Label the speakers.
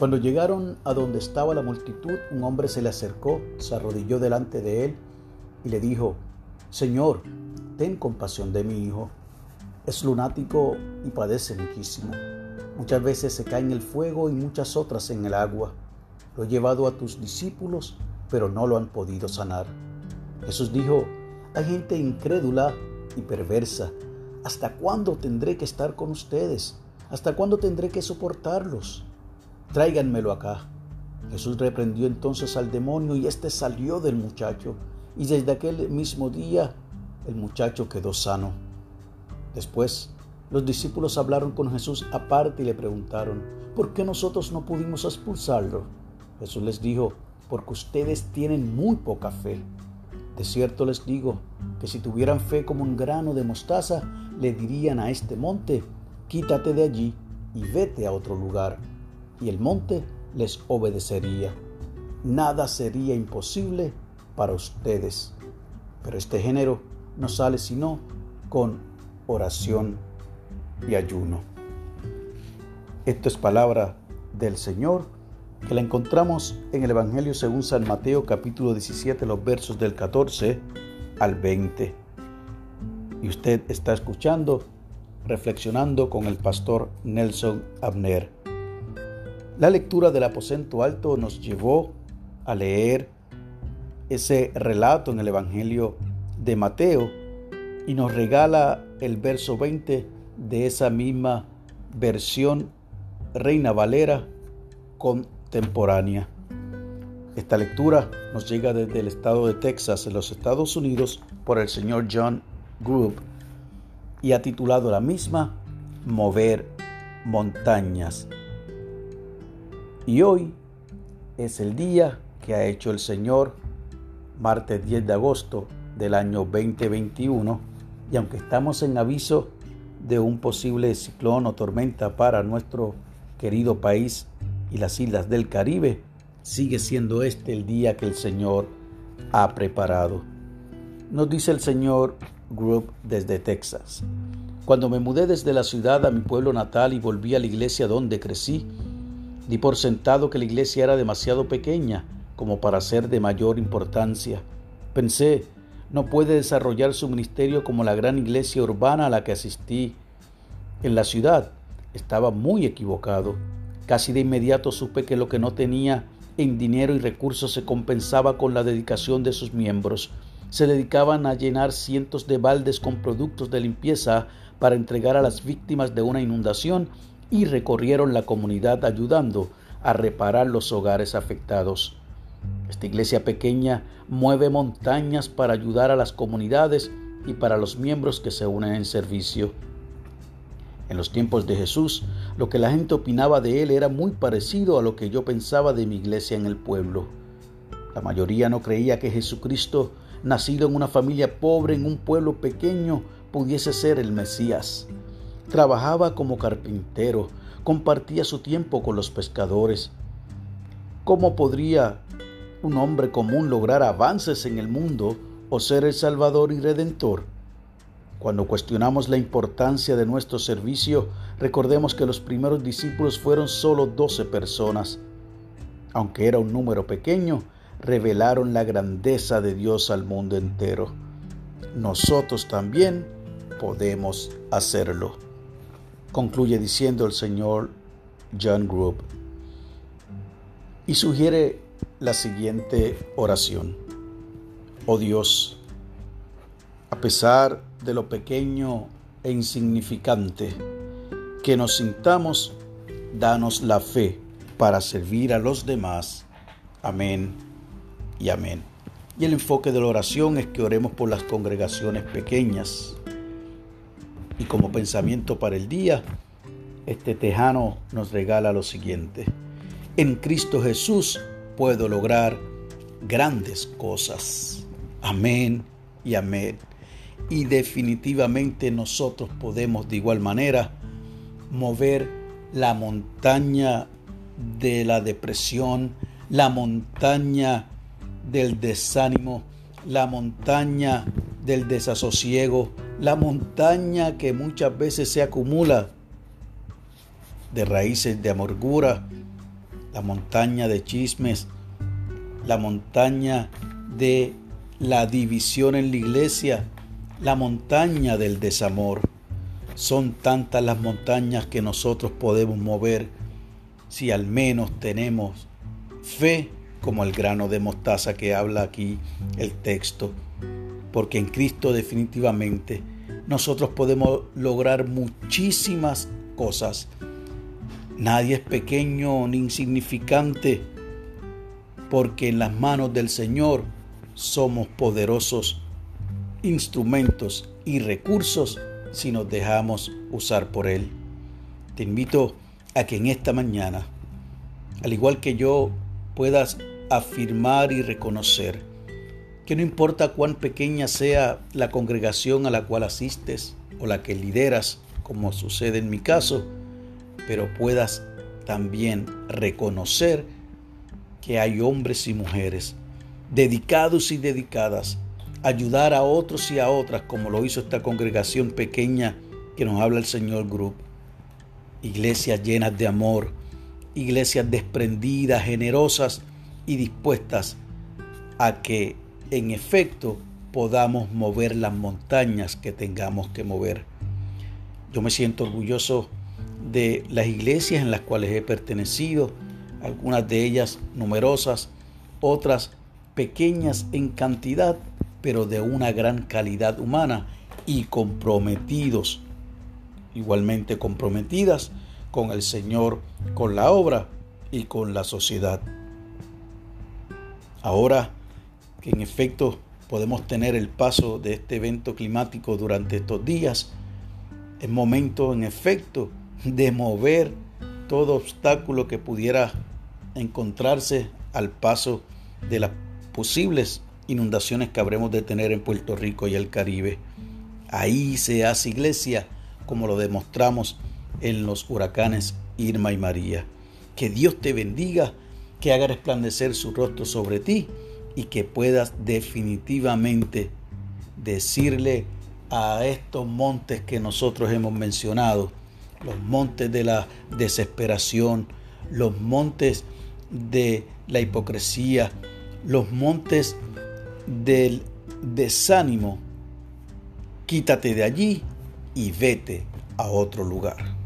Speaker 1: Cuando llegaron a donde estaba la multitud, un hombre se le acercó, se arrodilló delante de él y le dijo, Señor, ten compasión de mi hijo. Es lunático y padece muchísimo. Muchas veces se cae en el fuego y muchas otras en el agua. Lo he llevado a tus discípulos, pero no lo han podido sanar. Jesús dijo, hay gente incrédula y perversa. ¿Hasta cuándo tendré que estar con ustedes? ¿Hasta cuándo tendré que soportarlos? Tráiganmelo acá. Jesús reprendió entonces al demonio y éste salió del muchacho, y desde aquel mismo día el muchacho quedó sano. Después, los discípulos hablaron con Jesús aparte y le preguntaron, ¿por qué nosotros no pudimos expulsarlo? Jesús les dijo, porque ustedes tienen muy poca fe. De cierto les digo que si tuvieran fe como un grano de mostaza, le dirían a este monte, quítate de allí y vete a otro lugar y el monte les obedecería. Nada sería imposible para ustedes. Pero este género no sale sino con oración y ayuno. Esto es palabra del Señor que la encontramos en el Evangelio según San Mateo capítulo 17 los versos del 14 al 20. Y usted está escuchando, reflexionando con el pastor Nelson Abner. La lectura del aposento alto nos llevó a leer ese relato en el Evangelio de Mateo y nos regala el verso 20 de esa misma versión Reina Valera contemporánea. Esta lectura nos llega desde el estado de Texas, en los Estados Unidos, por el señor John Group y ha titulado la misma Mover montañas. Y hoy es el día que ha hecho el Señor, martes 10 de agosto del año 2021, y aunque estamos en aviso de un posible ciclón o tormenta para nuestro querido país y las islas del Caribe, sigue siendo este el día que el Señor ha preparado. Nos dice el Señor Group desde Texas. Cuando me mudé desde la ciudad a mi pueblo natal y volví a la iglesia donde crecí, Di por sentado que la iglesia era demasiado pequeña como para ser de mayor importancia. Pensé, no puede desarrollar su ministerio como la gran iglesia urbana a la que asistí en la ciudad. Estaba muy equivocado. Casi de inmediato supe que lo que no tenía en dinero y recursos se compensaba con la dedicación de sus miembros. Se dedicaban a llenar cientos de baldes con productos de limpieza para entregar a las víctimas de una inundación y recorrieron la comunidad ayudando a reparar los hogares afectados. Esta iglesia pequeña mueve montañas para ayudar a las comunidades y para los miembros que se unen en servicio. En los tiempos de Jesús, lo que la gente opinaba de él era muy parecido a lo que yo pensaba de mi iglesia en el pueblo. La mayoría no creía que Jesucristo, nacido en una familia pobre en un pueblo pequeño, pudiese ser el Mesías. Trabajaba como carpintero, compartía su tiempo con los pescadores. ¿Cómo podría un hombre común lograr avances en el mundo o ser el Salvador y Redentor? Cuando cuestionamos la importancia de nuestro servicio, recordemos que los primeros discípulos fueron solo doce personas. Aunque era un número pequeño, revelaron la grandeza de Dios al mundo entero. Nosotros también podemos hacerlo concluye diciendo el señor John Group. Y sugiere la siguiente oración. Oh Dios, a pesar de lo pequeño e insignificante que nos sintamos, danos la fe para servir a los demás. Amén y amén. Y el enfoque de la oración es que oremos por las congregaciones pequeñas, y como pensamiento para el día, este tejano nos regala lo siguiente. En Cristo Jesús puedo lograr grandes cosas. Amén y amén. Y definitivamente nosotros podemos de igual manera mover la montaña de la depresión, la montaña del desánimo, la montaña del desasosiego, la montaña que muchas veces se acumula de raíces de amargura la montaña de chismes, la montaña de la división en la iglesia, la montaña del desamor. Son tantas las montañas que nosotros podemos mover si al menos tenemos fe como el grano de mostaza que habla aquí el texto. Porque en Cristo definitivamente nosotros podemos lograr muchísimas cosas. Nadie es pequeño ni insignificante, porque en las manos del Señor somos poderosos instrumentos y recursos si nos dejamos usar por Él. Te invito a que en esta mañana, al igual que yo, puedas afirmar y reconocer que no importa cuán pequeña sea la congregación a la cual asistes o la que lideras, como sucede en mi caso, pero puedas también reconocer que hay hombres y mujeres dedicados y dedicadas a ayudar a otros y a otras, como lo hizo esta congregación pequeña que nos habla el Señor Group. Iglesias llenas de amor, iglesias desprendidas, generosas y dispuestas a que en efecto podamos mover las montañas que tengamos que mover. Yo me siento orgulloso de las iglesias en las cuales he pertenecido, algunas de ellas numerosas, otras pequeñas en cantidad, pero de una gran calidad humana y comprometidos, igualmente comprometidas con el Señor, con la obra y con la sociedad. Ahora que en efecto podemos tener el paso de este evento climático durante estos días, es momento en efecto de mover todo obstáculo que pudiera encontrarse al paso de las posibles inundaciones que habremos de tener en Puerto Rico y el Caribe. Ahí se hace iglesia como lo demostramos en los huracanes Irma y María. Que Dios te bendiga, que haga resplandecer su rostro sobre ti y que puedas definitivamente decirle a estos montes que nosotros hemos mencionado, los montes de la desesperación, los montes de la hipocresía, los montes del desánimo, quítate de allí y vete a otro lugar.